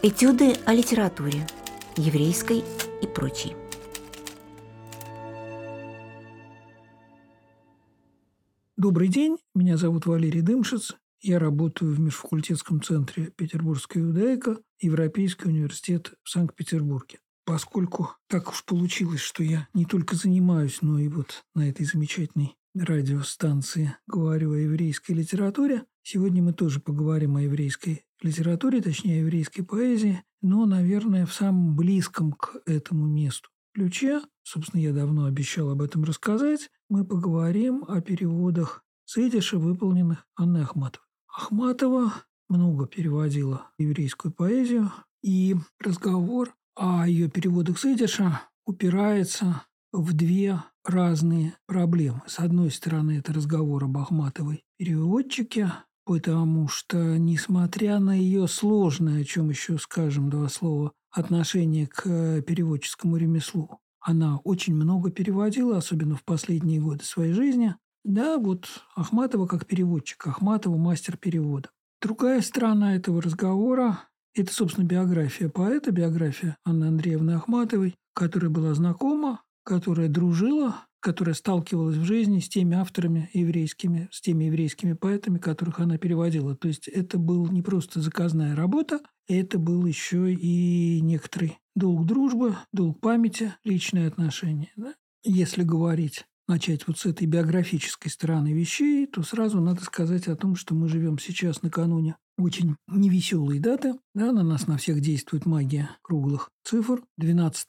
Этюды о литературе, еврейской и прочей. Добрый день, меня зовут Валерий Дымшиц. Я работаю в межфакультетском центре Петербургская иудаика, Европейский университет в Санкт-Петербурге. Поскольку так уж получилось, что я не только занимаюсь, но и вот на этой замечательной радиостанции говорю о еврейской литературе, сегодня мы тоже поговорим о еврейской литературе, точнее, еврейской поэзии, но, наверное, в самом близком к этому месту ключе, собственно, я давно обещал об этом рассказать, мы поговорим о переводах Сейдиша, выполненных Анной Ахматовой. Ахматова много переводила еврейскую поэзию, и разговор о ее переводах Сейдиша упирается в две разные проблемы. С одной стороны, это разговор об Ахматовой переводчике, потому что, несмотря на ее сложное, о чем еще скажем два слова, отношение к э, переводческому ремеслу, она очень много переводила, особенно в последние годы своей жизни. Да, вот Ахматова как переводчик, Ахматова мастер перевода. Другая сторона этого разговора – это, собственно, биография поэта, биография Анны Андреевны Ахматовой, которая была знакома, которая дружила которая сталкивалась в жизни с теми авторами еврейскими, с теми еврейскими поэтами, которых она переводила. То есть это был не просто заказная работа, это был еще и некоторый долг дружбы, долг памяти, личные отношения. Да? Если говорить начать вот с этой биографической стороны вещей, то сразу надо сказать о том, что мы живем сейчас накануне очень невеселой даты. Да, на нас на всех действует магия круглых цифр. 12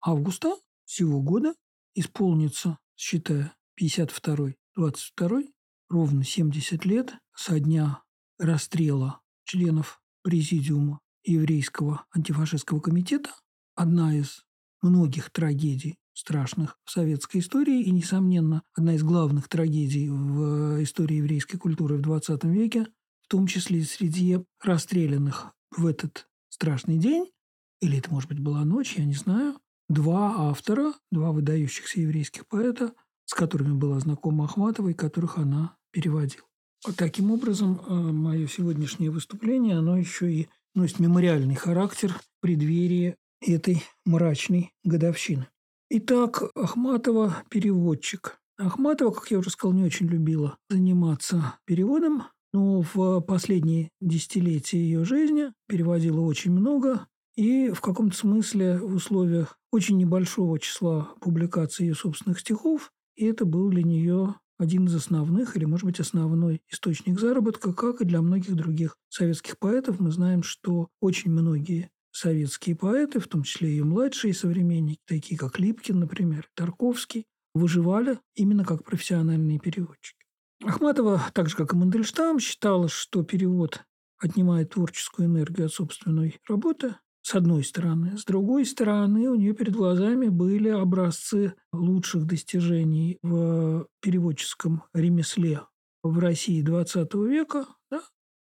августа всего года исполнится, считая 52-й, 22-й, ровно 70 лет со дня расстрела членов Президиума Еврейского антифашистского комитета. Одна из многих трагедий страшных в советской истории и, несомненно, одна из главных трагедий в истории еврейской культуры в XX веке, в том числе среди расстрелянных в этот страшный день, или это, может быть, была ночь, я не знаю, два автора, два выдающихся еврейских поэта, с которыми была знакома Ахматова и которых она переводила. Таким образом, э, мое сегодняшнее выступление, оно еще и носит мемориальный характер в преддверии этой мрачной годовщины. Итак, Ахматова – переводчик. Ахматова, как я уже сказал, не очень любила заниматься переводом, но в последние десятилетия ее жизни переводила очень много, и в каком-то смысле в условиях очень небольшого числа публикаций ее собственных стихов, и это был для нее один из основных или, может быть, основной источник заработка, как и для многих других советских поэтов. Мы знаем, что очень многие советские поэты, в том числе и младшие современники, такие как Липкин, например, Тарковский, выживали именно как профессиональные переводчики. Ахматова, так же как и Мандельштам, считала, что перевод отнимает творческую энергию от собственной работы, с одной стороны. С другой стороны, у нее перед глазами были образцы лучших достижений в переводческом ремесле в России XX века. Да?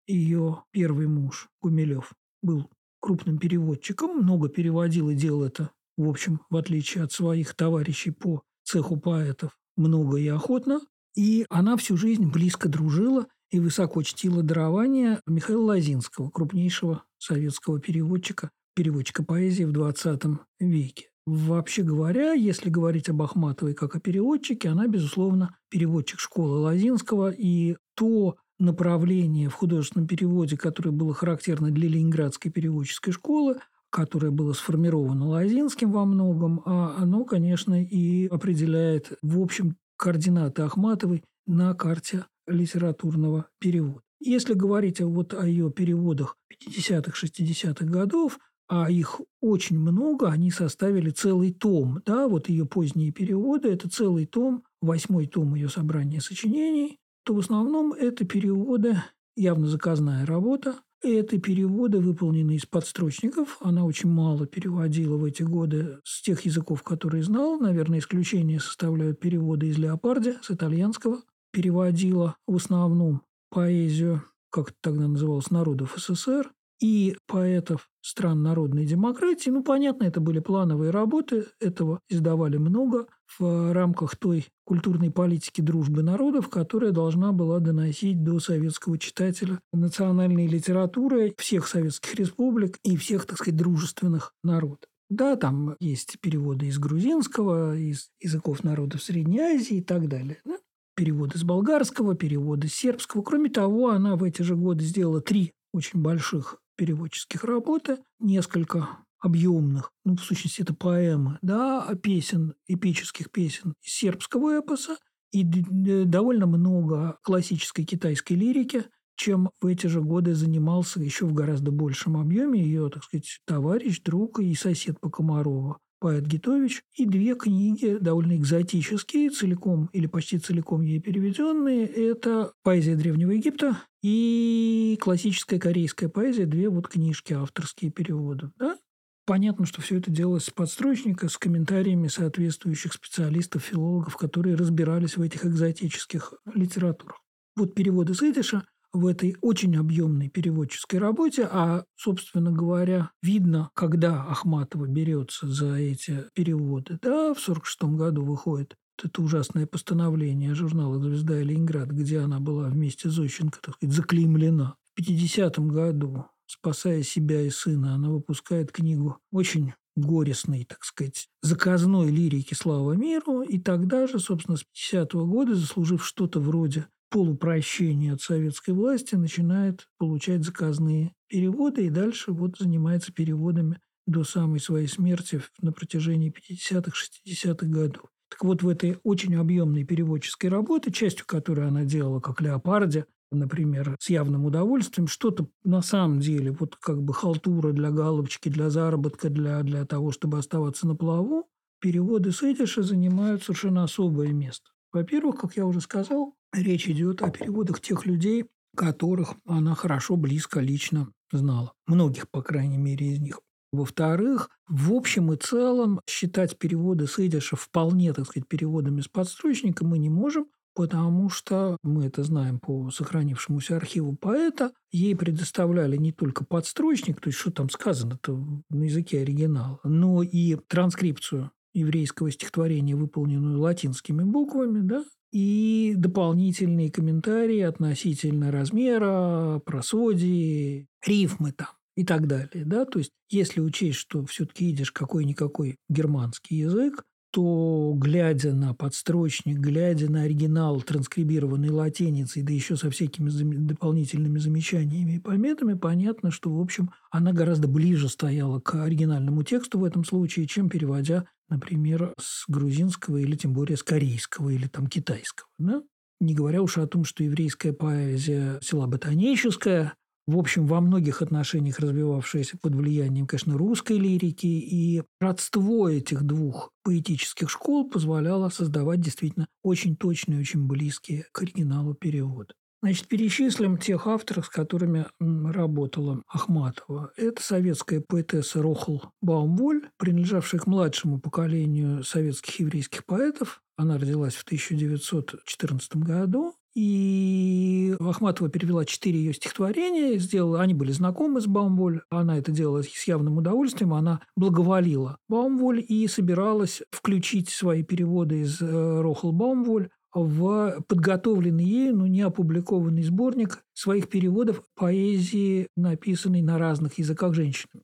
Ее первый муж Гумилев был крупным переводчиком, много переводил и делал это, в общем, в отличие от своих товарищей по цеху поэтов, много и охотно. И она всю жизнь близко дружила и высоко чтила дарование Михаила Лазинского, крупнейшего советского переводчика переводчика поэзии в 20 веке. Вообще говоря, если говорить об Ахматовой как о переводчике, она, безусловно, переводчик школы Лазинского, и то направление в художественном переводе, которое было характерно для Ленинградской переводческой школы, которое было сформировано Лазинским во многом, а оно, конечно, и определяет, в общем, координаты Ахматовой на карте литературного перевода. Если говорить вот о ее переводах 50-х, 60-х годов, а их очень много, они составили целый том. Да, вот ее поздние переводы – это целый том, восьмой том ее собрания сочинений, то в основном это переводы, явно заказная работа, это переводы, выполненные из подстрочников. Она очень мало переводила в эти годы с тех языков, которые знала. Наверное, исключение составляют переводы из Леопарди, с итальянского. Переводила в основном поэзию, как это тогда называлось, народов СССР. И поэтов стран народной демократии. Ну, понятно, это были плановые работы, этого издавали много в рамках той культурной политики дружбы народов, которая должна была доносить до советского читателя национальной литературы всех советских республик и всех, так сказать, дружественных народов. Да, там есть переводы из грузинского, из языков народов Средней Азии и так далее. Да? Переводы с болгарского, переводы с сербского. Кроме того, она в эти же годы сделала три очень больших переводческих работы, несколько объемных, ну, в сущности, это поэмы, да, песен, эпических песен из сербского эпоса, и довольно много классической китайской лирики, чем в эти же годы занимался еще в гораздо большем объеме ее, так сказать, товарищ, друг и сосед по Комарова поэт Гитович, и две книги довольно экзотические, целиком или почти целиком ей переведенные. Это «Поэзия Древнего Египта» и классическая корейская поэзия, две вот книжки авторские переводы. Да? Понятно, что все это делалось с подстрочника, с комментариями соответствующих специалистов, филологов, которые разбирались в этих экзотических литературах. Вот переводы с идиша в этой очень объемной переводческой работе, а, собственно говоря, видно, когда Ахматова берется за эти переводы. Да, в 1946 году выходит это ужасное постановление журнала «Звезда и Ленинград», где она была вместе с Зощенко, так сказать, заклеймлена. В 50 году, спасая себя и сына, она выпускает книгу очень горестной, так сказать, заказной лирики «Слава миру», и тогда же, собственно, с 50 -го года, заслужив что-то вроде полупрощения от советской власти начинает получать заказные переводы и дальше вот занимается переводами до самой своей смерти на протяжении 50-х, 60-х годов. Так вот, в этой очень объемной переводческой работе, частью которой она делала как Леопарде, например, с явным удовольствием, что-то на самом деле, вот как бы халтура для галочки, для заработка, для, для того, чтобы оставаться на плаву, переводы с Эдиша занимают совершенно особое место. Во-первых, как я уже сказал, речь идет о переводах тех людей, которых она хорошо, близко, лично знала. Многих, по крайней мере, из них. Во-вторых, в общем и целом считать переводы с идиша вполне, так сказать, переводами с подстрочника мы не можем, потому что мы это знаем по сохранившемуся архиву поэта, ей предоставляли не только подстрочник, то есть что там сказано-то на языке оригинала, но и транскрипцию еврейского стихотворения, выполненную латинскими буквами, да, и дополнительные комментарии относительно размера, просодии, рифмы там и так далее. Да? То есть, если учесть, что все-таки идешь какой-никакой германский язык, то, глядя на подстрочник, глядя на оригинал, транскрибированный латиницей, да еще со всякими дополнительными замечаниями и пометами, понятно, что, в общем, она гораздо ближе стояла к оригинальному тексту в этом случае, чем переводя, например, с грузинского или тем более с корейского или там китайского. Да? Не говоря уж о том, что еврейская поэзия села ботаническая, в общем, во многих отношениях развивавшаяся под влиянием, конечно, русской лирики, и родство этих двух поэтических школ позволяло создавать действительно очень точные, очень близкие к оригиналу переводы. Значит, перечислим тех авторов, с которыми работала Ахматова. Это советская поэтесса Рохл Баумволь, принадлежавшая к младшему поколению советских еврейских поэтов. Она родилась в 1914 году. И Ахматова перевела четыре ее стихотворения, сделала, они были знакомы с Баумволь, она это делала с явным удовольствием, она благоволила Баумволь и собиралась включить свои переводы из э, Рохл Баумволь в подготовленный ею, но не опубликованный сборник своих переводов поэзии, написанной на разных языках женщинами.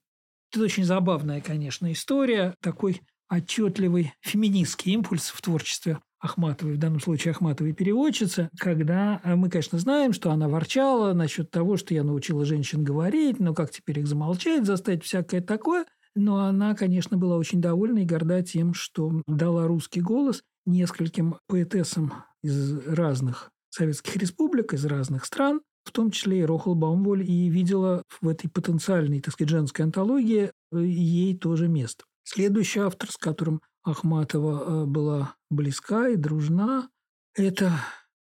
Это очень забавная, конечно, история, такой отчетливый феминистский импульс в творчестве Ахматовой, в данном случае Ахматовой переводчицы, когда э, мы, конечно, знаем, что она ворчала насчет того, что я научила женщин говорить, но как теперь их замолчать, заставить всякое такое. Но она, конечно, была очень довольна и горда тем, что дала русский голос нескольким поэтессам из разных советских республик, из разных стран, в том числе и Рохл Баумволь, и видела в этой потенциальной, так сказать, женской антологии э, ей тоже место. Следующий автор, с которым Ахматова э, была близка и дружна. Это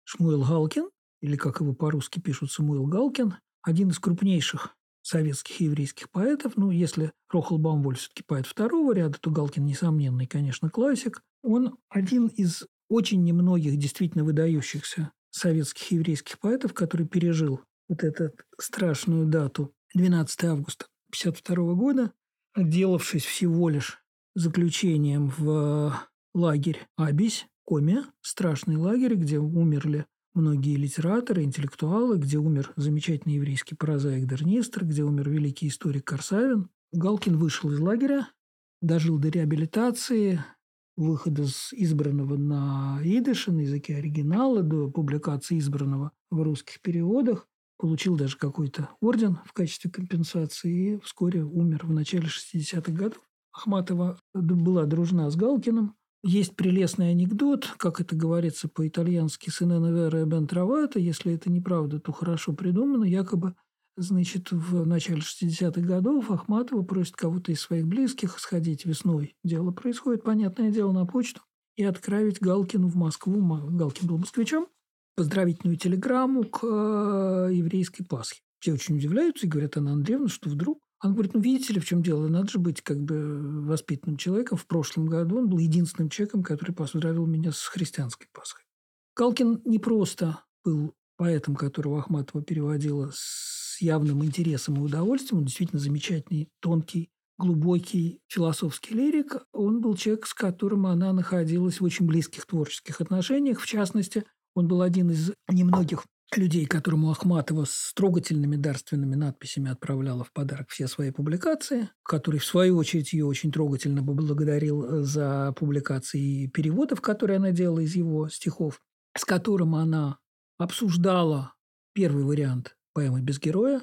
Шмуэл Галкин, или как его по-русски пишут, Самуил Галкин, один из крупнейших советских и еврейских поэтов. Ну, если Рохал Баумволь все-таки поэт второго ряда, то Галкин несомненный, конечно, классик. Он один из очень немногих действительно выдающихся советских и еврейских поэтов, который пережил вот эту страшную дату 12 августа 1952 года, отделавшись всего лишь заключением в лагерь Абись, Коми, страшный лагерь, где умерли многие литераторы, интеллектуалы, где умер замечательный еврейский прозаик Дернистр, где умер великий историк Корсавин. Галкин вышел из лагеря, дожил до реабилитации, выхода с избранного на идыше, на языке оригинала, до публикации избранного в русских переводах. Получил даже какой-то орден в качестве компенсации и вскоре умер в начале 60-х годов. Ахматова была дружна с Галкиным. Есть прелестный анекдот, как это говорится по-итальянски «Сенена вера бен травата». Если это неправда, то хорошо придумано. Якобы, значит, в начале 60-х годов Ахматова просит кого-то из своих близких сходить весной. Дело происходит, понятное дело, на почту и отправить Галкину в Москву. Галкин был москвичом. Поздравительную телеграмму к э, еврейской Пасхе. Все очень удивляются и говорят, Анна Андреевна, что вдруг он говорит, ну, видите ли, в чем дело? Надо же быть как бы воспитанным человеком. В прошлом году он был единственным человеком, который поздравил меня с христианской Пасхой. Калкин не просто был поэтом, которого Ахматова переводила с явным интересом и удовольствием. Он действительно замечательный, тонкий, глубокий философский лирик. Он был человек, с которым она находилась в очень близких творческих отношениях. В частности, он был один из немногих людей, которому Ахматова с трогательными дарственными надписями отправляла в подарок все свои публикации, который, в свою очередь, ее очень трогательно поблагодарил э, за публикации переводов, которые она делала из его стихов, с которым она обсуждала первый вариант поэмы «Без героя».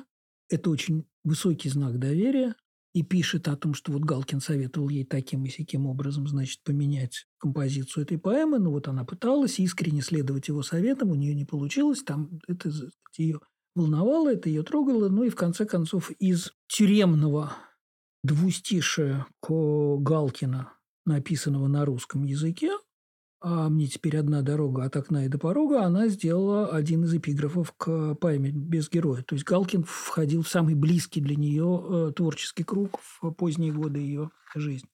Это очень высокий знак доверия и пишет о том, что вот Галкин советовал ей таким и сяким образом, значит, поменять композицию этой поэмы. Ну вот она пыталась искренне следовать его советам, у нее не получилось. Там это ее волновало, это ее трогало. Ну и в конце концов из тюремного двустишия Галкина, написанного на русском языке, а мне теперь одна дорога от окна и до порога, она сделала один из эпиграфов к поэме «Без героя». То есть Галкин входил в самый близкий для нее э, творческий круг в поздние годы ее жизни.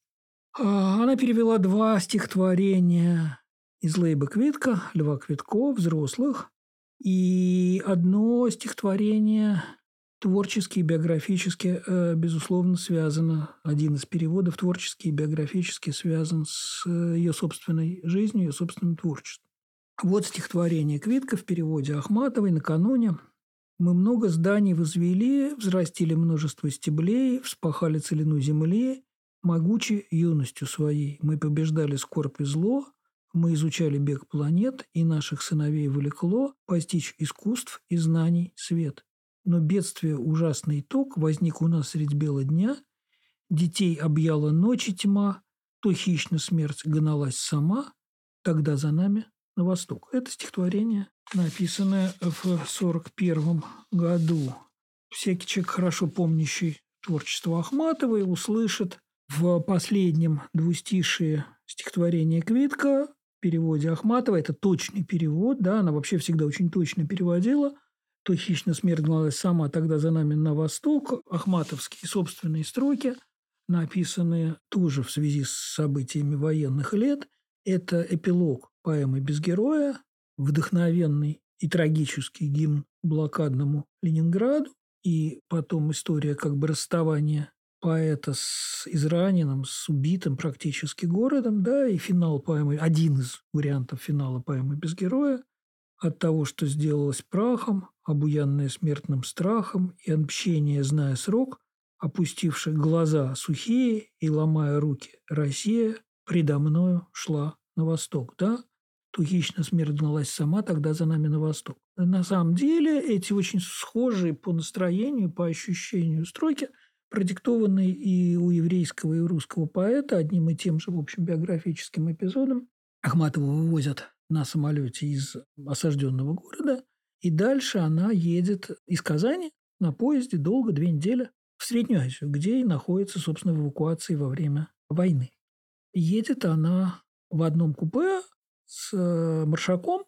А, она перевела два стихотворения из Лейба Квитка, Льва Квитко, взрослых, и одно стихотворение творчески и биографически, э, безусловно, связано. Один из переводов творчески и биографически связан с э, ее собственной жизнью, ее собственным творчеством. Вот стихотворение Квитка в переводе Ахматовой накануне. «Мы много зданий возвели, взрастили множество стеблей, вспахали целину земли, могучи юностью своей. Мы побеждали скорбь и зло, мы изучали бег планет, и наших сыновей влекло постичь искусств и знаний свет. Но бедствие ужасный итог возник у нас средь бела дня. Детей объяла ночи тьма, то хищно смерть гналась сама, тогда за нами на восток. Это стихотворение, написанное в 41 году. Всякий человек, хорошо помнящий творчество Ахматовой, услышит в последнем двустишии стихотворения Квитка в переводе Ахматова. Это точный перевод, да, она вообще всегда очень точно переводила – то хищно смерть гналась сама, тогда за нами на восток. Ахматовские собственные строки, написанные тоже в связи с событиями военных лет. Это эпилог поэмы «Без героя», вдохновенный и трагический гимн блокадному Ленинграду, и потом история как бы расставания поэта с израненным, с убитым практически городом, да, и финал поэмы, один из вариантов финала поэмы «Без героя», от того, что сделалось прахом, обуянное смертным страхом и отмщение, зная срок, опустивших глаза сухие и ломая руки, Россия предо мною шла на восток, да? То хищно сама тогда за нами на восток. На самом деле эти очень схожие по настроению, по ощущению строки, продиктованные и у еврейского, и у русского поэта одним и тем же, в общем, биографическим эпизодом. Ахматова вывозят на самолете из осажденного города, и дальше она едет из Казани на поезде долго, две недели, в Среднюю Азию, где и находится, собственно, в эвакуации во время войны. Едет она в одном купе с э, маршаком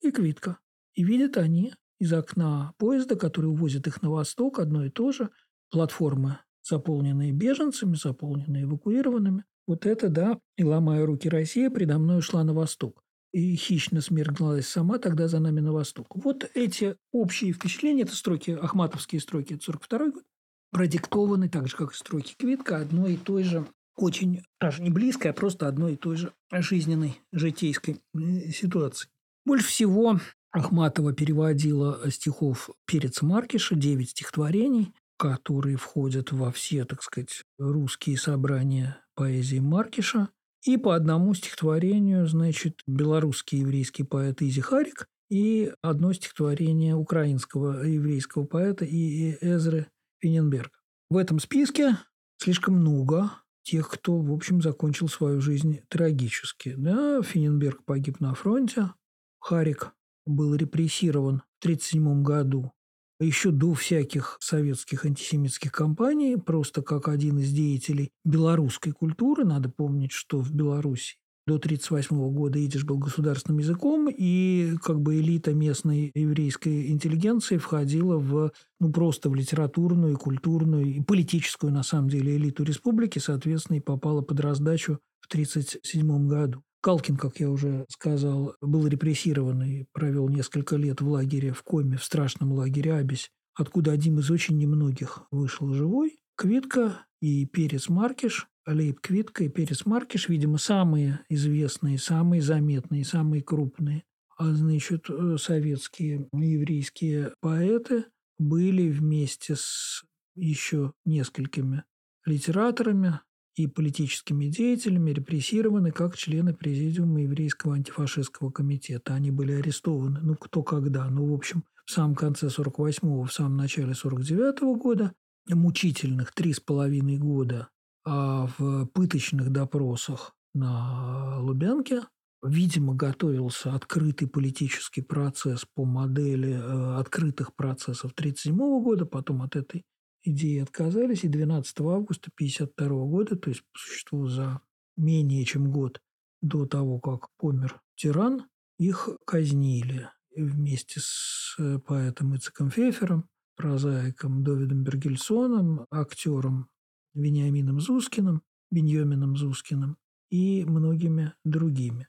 и Квитко. И видят они из окна поезда, который увозит их на восток, одно и то же, платформы, заполненные беженцами, заполненные эвакуированными. Вот это, да, и ломая руки Россия, предо мной ушла на восток и хищно смерглась сама, тогда за нами на восток. Вот эти общие впечатления, это строки, ахматовские строки, это 42 год. продиктованы, так же, как и строки Квитка, одной и той же очень, даже не близкой, а просто одной и той же жизненной, житейской э, ситуации. Больше всего Ахматова переводила стихов Переца Маркиша, девять стихотворений, которые входят во все, так сказать, русские собрания поэзии Маркиша. И по одному стихотворению, значит, белорусский еврейский поэт Изи Харик и одно стихотворение украинского еврейского поэта и Эзры Финенберга. В этом списке слишком много тех, кто, в общем, закончил свою жизнь трагически. Да, Финенберг погиб на фронте, Харик был репрессирован в 1937 году, еще до всяких советских антисемитских кампаний, просто как один из деятелей белорусской культуры. Надо помнить, что в Беларуси до 1938 года идиш был государственным языком, и как бы элита местной еврейской интеллигенции входила в, ну, просто в литературную, культурную, и политическую, на самом деле, элиту республики, соответственно, и попала под раздачу в 1937 году. Калкин, как я уже сказал, был репрессирован и провел несколько лет в лагере в Коме, в страшном лагере Абись, откуда один из очень немногих вышел живой. Квитка и Перец Маркиш, Лейб Квитка и Перец Маркиш, видимо, самые известные, самые заметные, самые крупные, а значит, э, советские еврейские поэты были вместе с еще несколькими литераторами, и политическими деятелями репрессированы как члены Президиума Еврейского антифашистского комитета. Они были арестованы, ну, кто когда, ну, в общем, в самом конце 48-го, в самом начале 49-го года, мучительных три с половиной года, а в пыточных допросах на Лубянке, видимо, готовился открытый политический процесс по модели э, открытых процессов 1937 года, потом от этой идеи отказались, и 12 августа 1952 года, то есть по существу за менее чем год до того, как помер тиран, их казнили вместе с э, поэтом Ицеком Фефером, прозаиком Довидом Бергельсоном, актером Вениамином Зускиным, Беньомином Зускиным и многими другими.